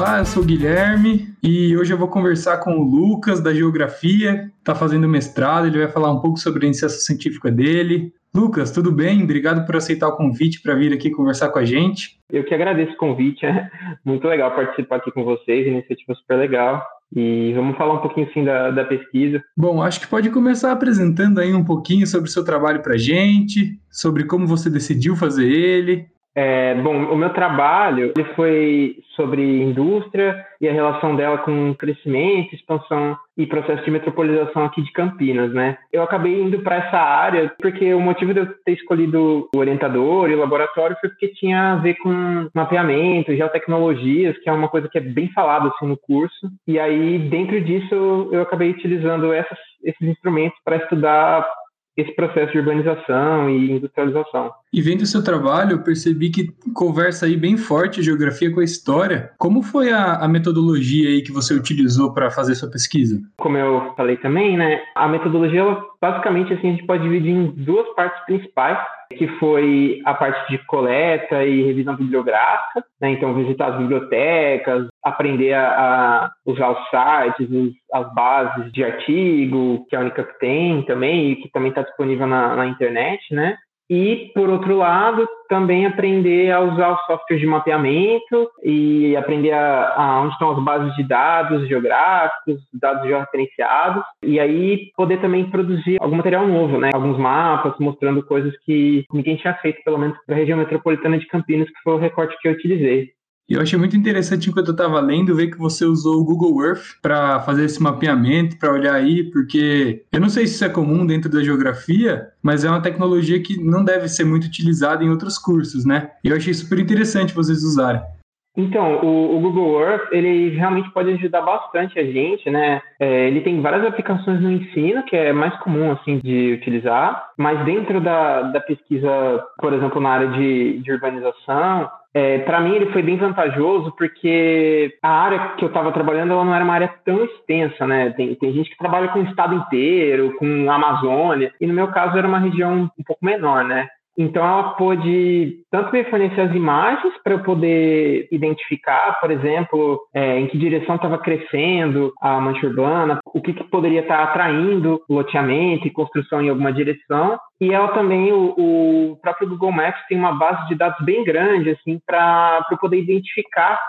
Olá, eu sou o Guilherme e hoje eu vou conversar com o Lucas da Geografia, está fazendo mestrado, ele vai falar um pouco sobre a iniciação científica dele. Lucas, tudo bem? Obrigado por aceitar o convite para vir aqui conversar com a gente. Eu que agradeço o convite, é muito legal participar aqui com vocês, iniciativa super legal. E vamos falar um pouquinho sim da, da pesquisa. Bom, acho que pode começar apresentando aí um pouquinho sobre o seu trabalho para gente, sobre como você decidiu fazer ele. É, bom, o meu trabalho ele foi sobre indústria e a relação dela com crescimento, expansão e processo de metropolização aqui de Campinas, né? Eu acabei indo para essa área porque o motivo de eu ter escolhido o orientador e o laboratório foi porque tinha a ver com mapeamento, geotecnologias, que é uma coisa que é bem falada assim no curso. E aí, dentro disso, eu acabei utilizando essas, esses instrumentos para estudar esse processo de urbanização e industrialização. E vendo o seu trabalho, eu percebi que conversa aí bem forte geografia com a história. Como foi a, a metodologia aí que você utilizou para fazer sua pesquisa? Como eu falei também, né, a metodologia, basicamente, assim, a gente pode dividir em duas partes principais, que foi a parte de coleta e revisão bibliográfica, né, então visitar as bibliotecas, aprender a, a usar os sites, os, as bases de artigo que a Unicamp tem também e que também está disponível na, na internet, né? E, por outro lado, também aprender a usar os softwares de mapeamento e aprender a, a onde estão as bases de dados geográficos, dados georreferenciados, e aí poder também produzir algum material novo, né? Alguns mapas mostrando coisas que ninguém tinha feito, pelo menos para a região metropolitana de Campinas, que foi o recorte que eu utilizei. E eu achei muito interessante enquanto eu estava lendo ver que você usou o Google Earth para fazer esse mapeamento, para olhar aí, porque eu não sei se isso é comum dentro da geografia, mas é uma tecnologia que não deve ser muito utilizada em outros cursos, né? E eu achei super interessante vocês usarem. Então, o, o, Google Earth, ele realmente pode ajudar bastante a gente, né? É, ele tem várias aplicações no ensino, que é mais comum, assim, de utilizar, mas dentro da, da pesquisa, por exemplo, na área de, de urbanização, é, para mim ele foi bem vantajoso porque a área que eu estava trabalhando ela não era uma área tão extensa, né? Tem, tem gente que trabalha com o estado inteiro, com a Amazônia, e no meu caso era uma região um pouco menor, né? Então, ela pôde tanto me fornecer as imagens para eu poder identificar, por exemplo, é, em que direção estava crescendo a mancha urbana, o que, que poderia estar tá atraindo loteamento e construção em alguma direção. E ela também, o, o próprio Google Maps tem uma base de dados bem grande, assim, para eu poder identificar,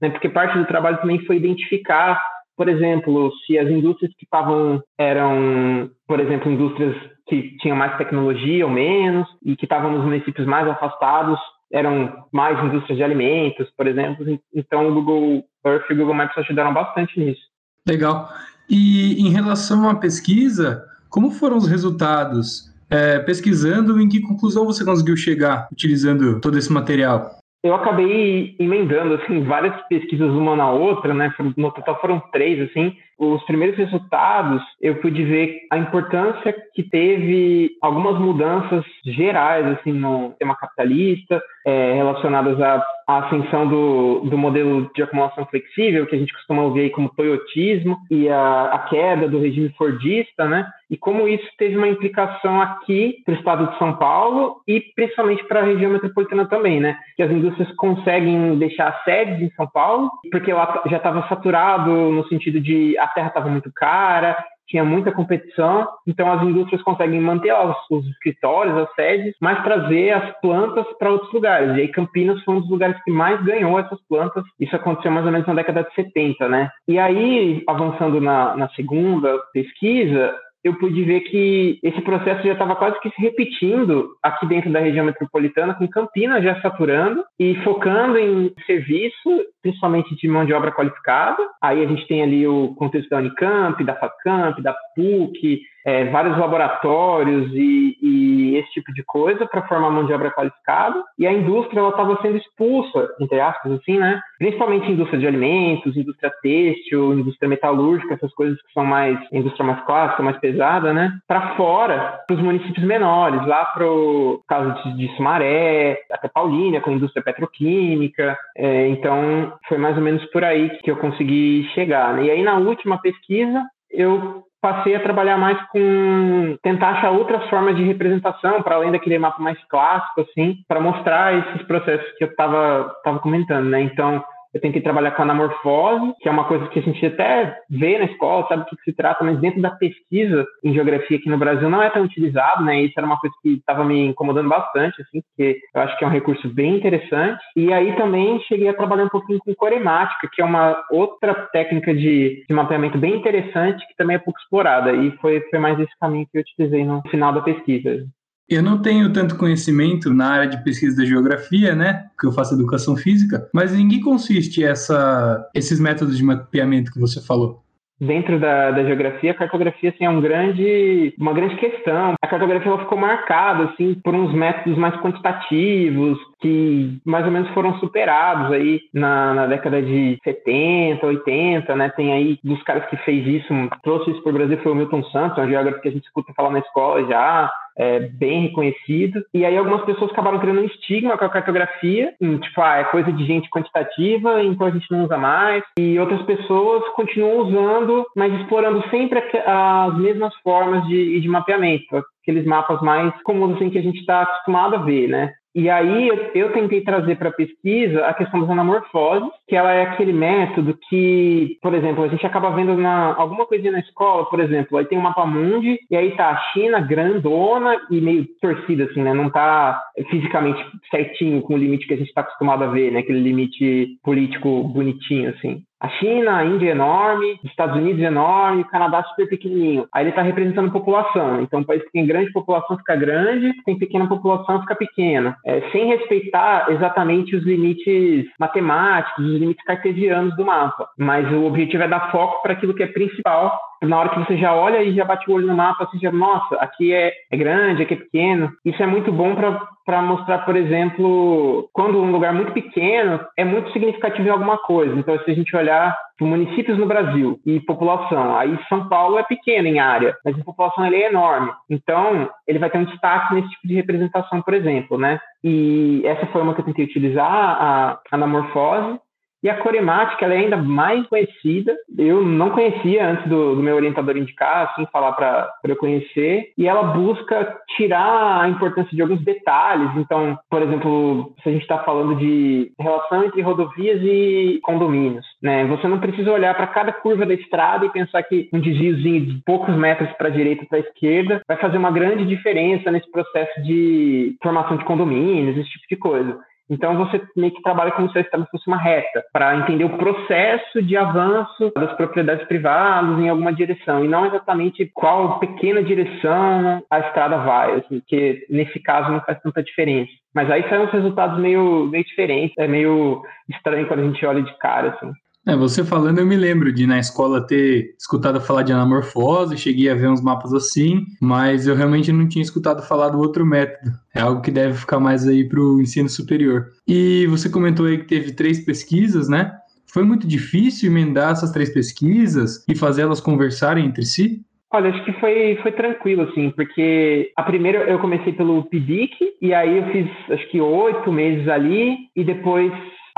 né, porque parte do trabalho também foi identificar por exemplo, se as indústrias que estavam eram, por exemplo, indústrias que tinham mais tecnologia ou menos e que estavam nos municípios mais afastados eram mais indústrias de alimentos, por exemplo. Então, o Google Earth e o Google Maps ajudaram bastante nisso. Legal. E em relação à pesquisa, como foram os resultados? É, pesquisando, em que conclusão você conseguiu chegar utilizando todo esse material? eu acabei emendando assim várias pesquisas uma na outra, né? No total foram três, assim. Os primeiros resultados eu pude ver a importância que teve algumas mudanças gerais assim no sistema capitalista, é, relacionadas à, à ascensão do, do modelo de acumulação flexível, que a gente costuma ouvir aí como toyotismo, e a, a queda do regime fordista, né? E como isso teve uma implicação aqui para o estado de São Paulo e principalmente para a região metropolitana também, né? Que as indústrias conseguem deixar sedes em São Paulo, porque lá já estava saturado no sentido de a terra estava muito cara, tinha muita competição, então as indústrias conseguem manter os, os escritórios, as sedes, mas trazer as plantas para outros lugares. E aí Campinas foi um dos lugares que mais ganhou essas plantas. Isso aconteceu mais ou menos na década de 70, né? E aí, avançando na, na segunda pesquisa, eu pude ver que esse processo já estava quase que se repetindo aqui dentro da região metropolitana, com Campinas já saturando e focando em serviço, principalmente de mão de obra qualificada. Aí a gente tem ali o contexto da Unicamp, da FACAMP, da PUC, é, vários laboratórios e, e, esse tipo de coisa para formar mão de obra qualificada. E a indústria estava sendo expulsa, entre aspas, assim, né? Principalmente indústria de alimentos, indústria têxtil, indústria metalúrgica, essas coisas que são mais indústria mais clássica, mais pesada, né? Para fora, para os municípios menores, lá para o caso de, de Sumaré, até Paulínia, com a indústria petroquímica. É, então, foi mais ou menos por aí que eu consegui chegar. Né? E aí, na última pesquisa, eu passei a trabalhar mais com tentar achar outras formas de representação para além daquele mapa mais clássico assim para mostrar esses processos que eu estava tava comentando né? Então eu tentei trabalhar com anamorfose, que é uma coisa que a gente até vê na escola, sabe o que se trata, mas dentro da pesquisa em geografia aqui no Brasil não é tão utilizado, né? Isso era uma coisa que estava me incomodando bastante, assim, porque eu acho que é um recurso bem interessante. E aí também cheguei a trabalhar um pouquinho com coremática, que é uma outra técnica de, de mapeamento bem interessante, que também é pouco explorada. E foi, foi mais esse caminho que eu utilizei no final da pesquisa. Eu não tenho tanto conhecimento na área de pesquisa da geografia, né? Porque eu faço educação física, mas em que consiste essa, esses métodos de mapeamento que você falou? dentro da, da, geografia, a cartografia assim, é um grande, uma grande questão. A cartografia ficou marcada assim, por uns métodos mais quantitativos, que mais ou menos foram superados aí na, na década de 70, 80, né? Tem aí dos caras que fez isso, trouxe isso para o Brasil, foi o Milton Santos, um geógrafo que a gente escuta falar na escola já, é, bem reconhecido. E aí algumas pessoas acabaram criando um estigma com a cartografia, tipo, ah, é coisa de gente quantitativa, então a gente não usa mais. E outras pessoas continuam usando, mas explorando sempre as mesmas formas de, de mapeamento aqueles mapas mais comuns assim, que a gente está acostumado a ver, né? E aí eu, eu tentei trazer para a pesquisa a questão das anamorfoses, que ela é aquele método que, por exemplo, a gente acaba vendo na, alguma coisinha na escola, por exemplo, aí tem um mapa mundi, e aí tá a China grandona e meio torcida, assim, né? Não tá fisicamente certinho com o limite que a gente está acostumado a ver, né? Aquele limite político bonitinho, assim a China, a Índia é enorme, os Estados Unidos é enorme, o Canadá super pequenininho. Aí ele está representando população. Então, um país que tem grande população fica grande, tem pequena população fica pequena. É, sem respeitar exatamente os limites matemáticos, os limites cartesianos do mapa. Mas o objetivo é dar foco para aquilo que é principal na hora que você já olha e já bate o olho no mapa, você já, nossa, aqui é, é grande, aqui é pequeno. Isso é muito bom para mostrar, por exemplo, quando um lugar muito pequeno é muito significativo em alguma coisa. Então, se a gente olhar municípios no Brasil e população, aí São Paulo é pequeno em área, mas em população ele é enorme. Então, ele vai ter um destaque nesse tipo de representação, por exemplo, né? E essa foi uma que eu tentei utilizar, a anamorfose, e a coremática ela é ainda mais conhecida. Eu não conhecia antes do, do meu orientador indicar, assim, falar para eu conhecer. E ela busca tirar a importância de alguns detalhes. Então, por exemplo, se a gente está falando de relação entre rodovias e condomínios, né? Você não precisa olhar para cada curva da estrada e pensar que um desviozinho de poucos metros para a direita ou para a esquerda vai fazer uma grande diferença nesse processo de formação de condomínios, esse tipo de coisa. Então você meio que trabalha como se a estrada fosse uma reta, para entender o processo de avanço das propriedades privadas em alguma direção, e não exatamente qual pequena direção a estrada vai, assim, que nesse caso não faz tanta diferença. Mas aí saem uns resultados meio, meio diferentes, é meio estranho quando a gente olha de cara, assim. É, você falando, eu me lembro de na escola ter escutado falar de anamorfose, cheguei a ver uns mapas assim, mas eu realmente não tinha escutado falar do outro método. É algo que deve ficar mais aí para o ensino superior. E você comentou aí que teve três pesquisas, né? Foi muito difícil emendar essas três pesquisas e fazê-las conversarem entre si? Olha, acho que foi, foi tranquilo, assim, porque a primeira eu comecei pelo PIBIC, e aí eu fiz acho que oito meses ali, e depois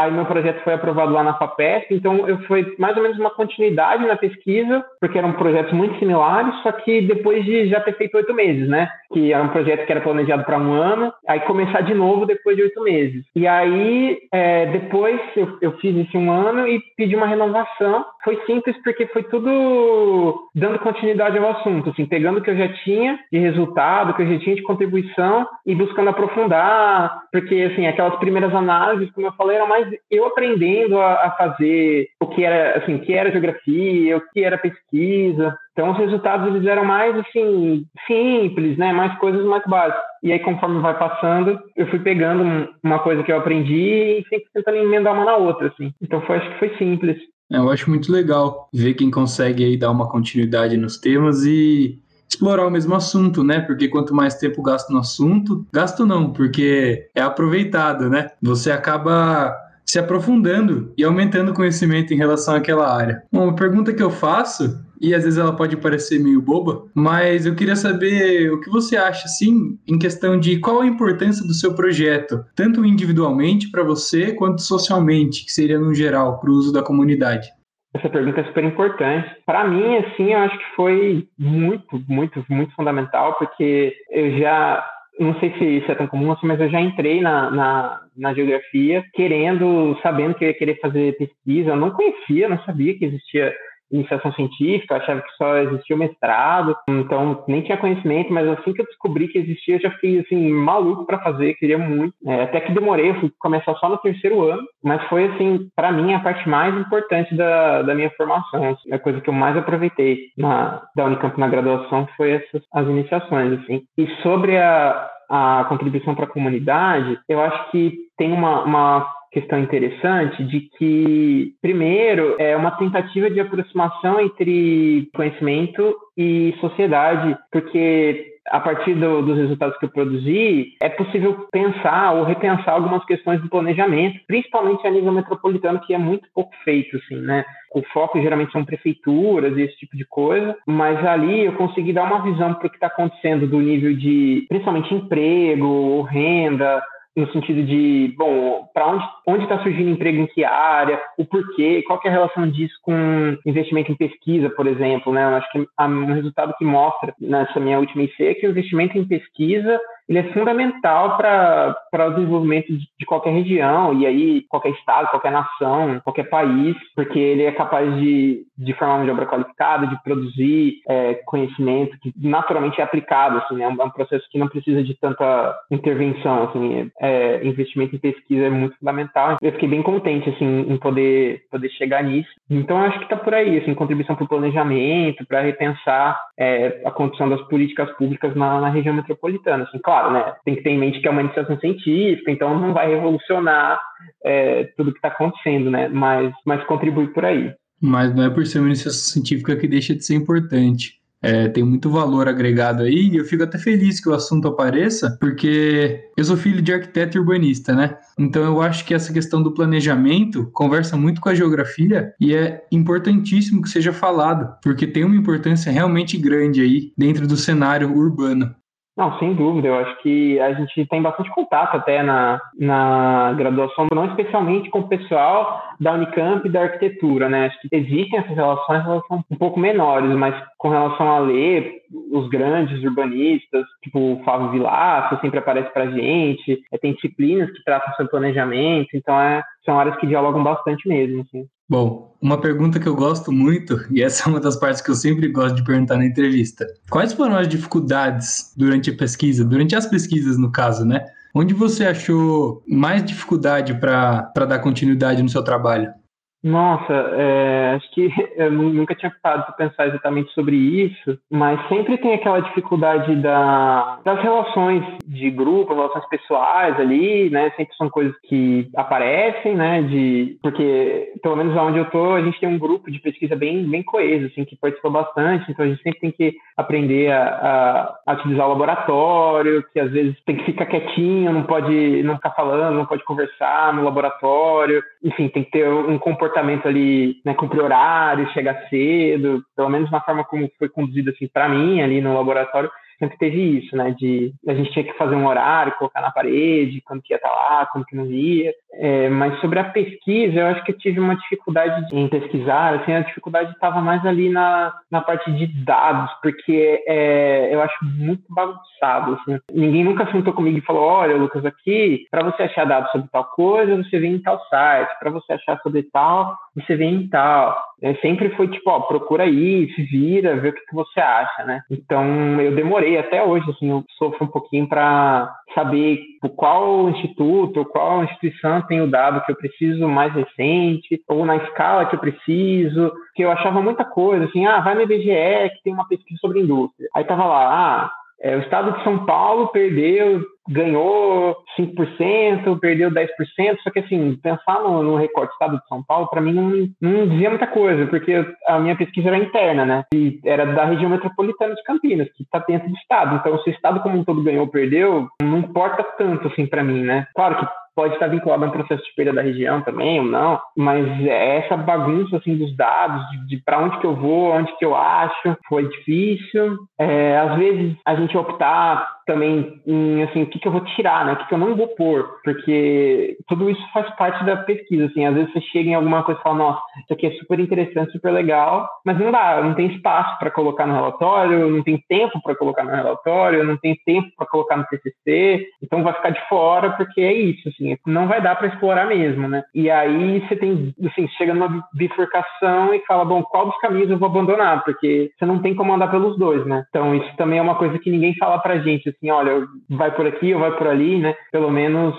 Aí meu projeto foi aprovado lá na FAPESP, então eu foi mais ou menos uma continuidade na pesquisa, porque eram projetos muito similares, só que depois de já ter feito oito meses, né? Que era um projeto que era planejado para um ano, aí começar de novo depois de oito meses. E aí, é, depois eu, eu fiz esse um ano e pedi uma renovação. Foi simples porque foi tudo dando continuidade ao assunto, assim, pegando o que eu já tinha de resultado, o que eu já tinha de contribuição e buscando aprofundar, porque, assim, aquelas primeiras análises, como eu falei, eram mais eu aprendendo a, a, fazer o que era assim, o que era geografia, o que era pesquisa. Então os resultados eles eram mais assim simples, né, mais coisas mais básicas. E aí conforme vai passando, eu fui pegando uma coisa que eu aprendi e sempre tentando emendar uma na outra, assim. Então foi acho que foi simples. É, eu acho muito legal ver quem consegue aí dar uma continuidade nos temas e explorar o mesmo assunto, né? Porque quanto mais tempo gasto no assunto, gasto não, porque é aproveitado, né? Você acaba se aprofundando e aumentando conhecimento em relação àquela área. Bom, uma pergunta que eu faço, e às vezes ela pode parecer meio boba, mas eu queria saber o que você acha, assim, em questão de qual a importância do seu projeto, tanto individualmente para você, quanto socialmente, que seria no geral, para o uso da comunidade. Essa pergunta é super importante. Para mim, assim, eu acho que foi muito, muito, muito fundamental, porque eu já não sei se isso é tão comum assim, mas eu já entrei na, na, na geografia querendo, sabendo que eu ia querer fazer pesquisa. Eu não conhecia, não sabia que existia iniciação científica, eu achava que só existia o mestrado, então nem tinha conhecimento, mas assim que eu descobri que existia, eu já fiquei assim, maluco para fazer, queria muito. É, até que demorei, fui começar só no terceiro ano, mas foi assim, para mim, a parte mais importante da, da minha formação. Assim, a coisa que eu mais aproveitei na, da Unicamp na graduação foi essas as iniciações, assim. E sobre a, a contribuição para a comunidade, eu acho que tem uma, uma questão interessante de que, primeiro, é uma tentativa de aproximação entre conhecimento e sociedade, porque a partir do, dos resultados que eu produzi, é possível pensar ou repensar algumas questões do planejamento, principalmente a nível metropolitano, que é muito pouco feito, assim, né? O foco geralmente são prefeituras e esse tipo de coisa, mas ali eu consegui dar uma visão para o que está acontecendo do nível de, principalmente, emprego, renda, no sentido de, bom, para onde está surgindo emprego em que área, o porquê, qual é a relação disso com investimento em pesquisa, por exemplo, né? Eu acho que um resultado que mostra nessa minha última IC é que o investimento em pesquisa ele é fundamental para o desenvolvimento de, qualquer região, e aí qualquer estado, qualquer nação, qualquer país, porque ele é capaz de, de formar mão de obra qualificada, de produzir é, conhecimento que naturalmente é aplicado, assim, né? é um processo que não precisa de tanta intervenção, assim, é, investimento em pesquisa é muito fundamental. Eu fiquei bem contente, assim, em poder, poder chegar nisso. Então, acho que está por aí, assim, contribuição para o planejamento, para repensar é, a condição das políticas públicas na, na região metropolitana, assim, claro, né? Tem que ter em mente que é uma iniciação científica, então não vai revolucionar é, tudo que está acontecendo, né? Mas, mas contribui por aí. Mas não é por ser uma iniciação científica que deixa de ser importante. É, tem muito valor agregado aí e eu fico até feliz que o assunto apareça, porque eu sou filho de arquiteto e urbanista, né? Então eu acho que essa questão do planejamento conversa muito com a geografia e é importantíssimo que seja falado, porque tem uma importância realmente grande aí dentro do cenário urbano. Não, sem dúvida. Eu acho que a gente tem bastante contato até na, na graduação, não especialmente com o pessoal da Unicamp e da arquitetura, né? Acho que existem essas relações, elas são um pouco menores, mas com relação a ler, os grandes urbanistas, tipo o Fábio Vilaça, sempre aparece pra gente, é, tem disciplinas que tratam sobre planejamento, então é, são áreas que dialogam bastante mesmo, assim. Bom, uma pergunta que eu gosto muito, e essa é uma das partes que eu sempre gosto de perguntar na entrevista. Quais foram as dificuldades durante a pesquisa, durante as pesquisas no caso, né? Onde você achou mais dificuldade para dar continuidade no seu trabalho? Nossa, é, acho que eu nunca tinha parado para pensar exatamente sobre isso, mas sempre tem aquela dificuldade da, das relações de grupo, relações pessoais ali, né? Sempre são coisas que aparecem, né? De, porque, pelo menos onde eu tô, a gente tem um grupo de pesquisa bem, bem coeso, assim, que participou bastante, então a gente sempre tem que aprender a, a, a utilizar o laboratório, que às vezes tem que ficar quietinho, não pode não ficar falando, não pode conversar no laboratório, enfim, tem que ter um comportamento comportamento ali, né, cumprir horário, chegar cedo, pelo menos na forma como foi conduzido assim para mim ali no laboratório, sempre teve isso, né? De a gente tinha que fazer um horário, colocar na parede, quando que ia estar tá lá, quando que não ia. É, mas sobre a pesquisa, eu acho que eu tive uma dificuldade em pesquisar. Assim, a dificuldade estava mais ali na, na parte de dados, porque é, eu acho muito bagunçado. Assim. Ninguém nunca sentou comigo e falou: olha, Lucas, aqui, para você achar dados sobre tal coisa, você vem em tal site. Para você achar sobre tal, você vem em tal. É, sempre foi tipo: ó, procura aí, se vira, vê o que, que você acha, né? Então, eu demorei até hoje, assim, eu sofro um pouquinho para saber qual instituto, qual instituição tem o dado que eu preciso mais recente, ou na escala que eu preciso, que eu achava muita coisa, assim, ah, vai no IBGE que tem uma pesquisa sobre indústria. Aí tava lá, ah, é, o estado de São Paulo perdeu, ganhou 5%, perdeu 10%, só que assim, pensar no, no recorte do estado de São Paulo, para mim não, não dizia muita coisa, porque a minha pesquisa era interna, né? E era da região metropolitana de Campinas, que está dentro do estado. Então, se o estado como um todo ganhou ou perdeu, não importa tanto assim para mim, né? Claro que pode estar vinculado a um processo de perda da região também ou não, mas é essa bagunça assim dos dados, de, de para onde que eu vou, onde que eu acho, foi difícil. É, às vezes a gente optar também em, assim, o que, que eu vou tirar, né? O que, que eu não vou pôr, porque tudo isso faz parte da pesquisa, assim. Às vezes você chega em alguma coisa e fala, nossa, isso aqui é super interessante, super legal, mas não dá, não tem espaço para colocar no relatório, não tem tempo para colocar no relatório, não tem tempo para colocar no TCC, então vai ficar de fora, porque é isso, assim, não vai dar para explorar mesmo, né? E aí você tem, assim, chega numa bifurcação e fala, bom, qual dos caminhos eu vou abandonar? Porque você não tem como andar pelos dois, né? Então isso também é uma coisa que ninguém fala pra gente, assim, olha, vai por aqui ou vai por ali, né? Pelo menos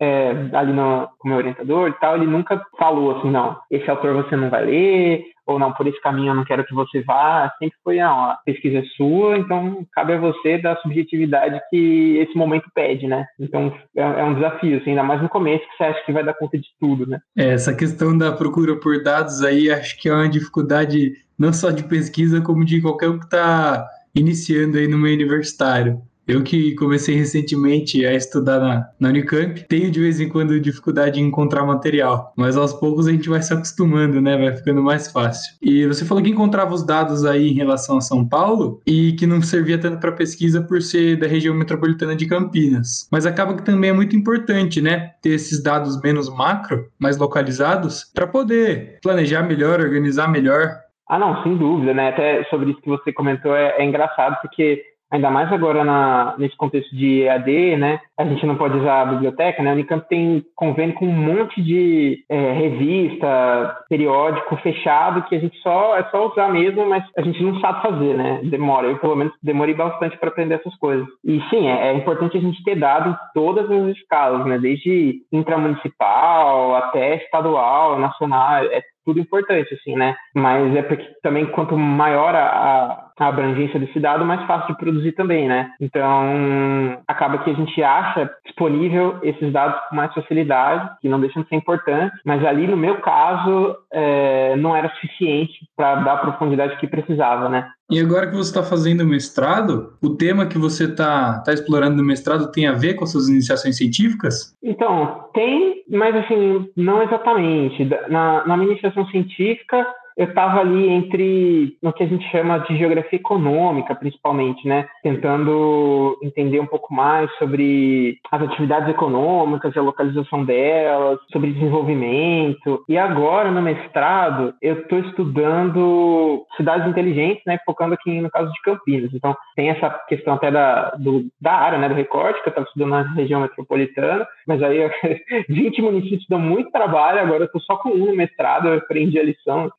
é, ali no, com o meu orientador e tal, ele nunca falou assim, não, esse autor você não vai ler, ou não, por esse caminho eu não quero que você vá. Sempre foi, não, a pesquisa é sua, então cabe a você da subjetividade que esse momento pede, né? Então é, é um desafio, assim, ainda mais no começo que você acha que vai dar conta de tudo, né? É, essa questão da procura por dados aí, acho que é uma dificuldade não só de pesquisa, como de qualquer um que está iniciando aí no meio universitário. Eu que comecei recentemente a estudar na, na Unicamp, tenho de vez em quando dificuldade em encontrar material, mas aos poucos a gente vai se acostumando, né? Vai ficando mais fácil. E você falou que encontrava os dados aí em relação a São Paulo e que não servia tanto para pesquisa por ser da região metropolitana de Campinas. Mas acaba que também é muito importante, né? Ter esses dados menos macro, mais localizados, para poder planejar melhor, organizar melhor ah, não, sem dúvida, né? Até sobre isso que você comentou é, é engraçado, porque ainda mais agora na, nesse contexto de EAD, né? A gente não pode usar a biblioteca, né? A Unicamp tem convênio com um monte de é, revista, periódico fechado que a gente só é só usar mesmo, mas a gente não sabe fazer, né? Demora. Eu pelo menos demorei bastante para aprender essas coisas. E sim, é, é, importante a gente ter dado todas as escalas, né? Desde intramunicipal até estadual, nacional, é tudo importante, assim, né? Mas é porque também quanto maior a, a abrangência desse dado, mais fácil de produzir também, né? Então, acaba que a gente acha disponível esses dados com mais facilidade, que não deixam de ser importantes, mas ali, no meu caso, é, não era suficiente para dar a profundidade que precisava, né? E agora que você está fazendo mestrado, o tema que você está tá explorando no mestrado tem a ver com as suas iniciações científicas? Então, tem, mas assim, não exatamente. Na, na minha iniciação científica, eu estava ali entre no que a gente chama de geografia econômica, principalmente, né? Tentando entender um pouco mais sobre as atividades econômicas, a localização delas, sobre desenvolvimento. E agora, no mestrado, eu estou estudando cidades inteligentes, né? Focando aqui no caso de Campinas. Então, tem essa questão até da, do, da área, né? Do recorte, que eu estava estudando na região metropolitana, mas aí 20 municípios dão muito trabalho, agora eu estou só com um no mestrado, eu aprendi a lição.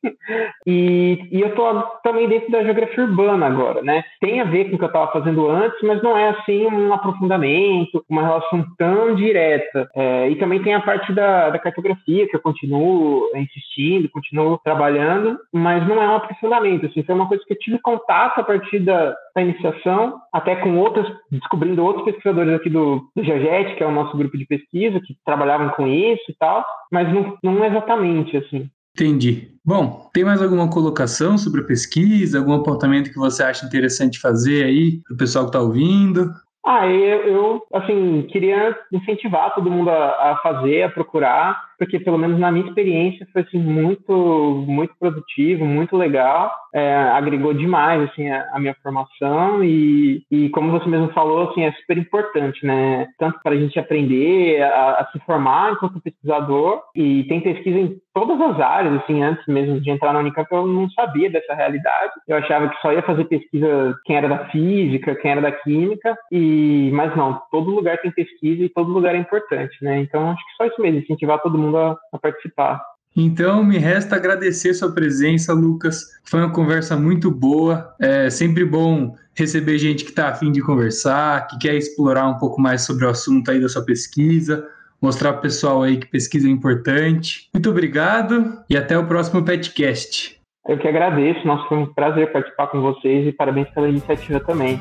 E, e eu estou também dentro da geografia urbana agora, né? Tem a ver com o que eu estava fazendo antes, mas não é assim um aprofundamento, uma relação tão direta. É, e também tem a parte da, da cartografia, que eu continuo insistindo, continuo trabalhando, mas não é um aprofundamento. Assim, foi uma coisa que eu tive contato a partir da, da iniciação, até com outros, descobrindo outros pesquisadores aqui do, do que é o nosso grupo de pesquisa, que trabalhavam com isso e tal, mas não, não exatamente, assim. Entendi. Bom, tem mais alguma colocação sobre a pesquisa, algum apontamento que você acha interessante fazer aí para o pessoal que está ouvindo? Ah, eu, eu, assim, queria incentivar todo mundo a, a, fazer, a procurar, porque pelo menos na minha experiência foi, assim, muito, muito produtivo, muito legal, é, agregou demais, assim, a, a, minha formação e, e como você mesmo falou, assim, é super importante, né, tanto para a gente aprender a, a, se formar enquanto pesquisador e tem pesquisa em todas as áreas, assim, antes mesmo de entrar na Unicamp, eu não sabia dessa realidade. Eu achava que só ia fazer pesquisa quem era da física, quem era da química, e mas não, todo lugar tem pesquisa e todo lugar é importante, né? Então acho que só isso mesmo, incentivar todo mundo a, a participar. Então, me resta agradecer sua presença, Lucas. Foi uma conversa muito boa. É sempre bom receber gente que está afim de conversar, que quer explorar um pouco mais sobre o assunto aí da sua pesquisa mostrar para o pessoal aí que pesquisa é importante. Muito obrigado e até o próximo Petcast. Eu que agradeço, nossa, foi um prazer participar com vocês e parabéns pela iniciativa também.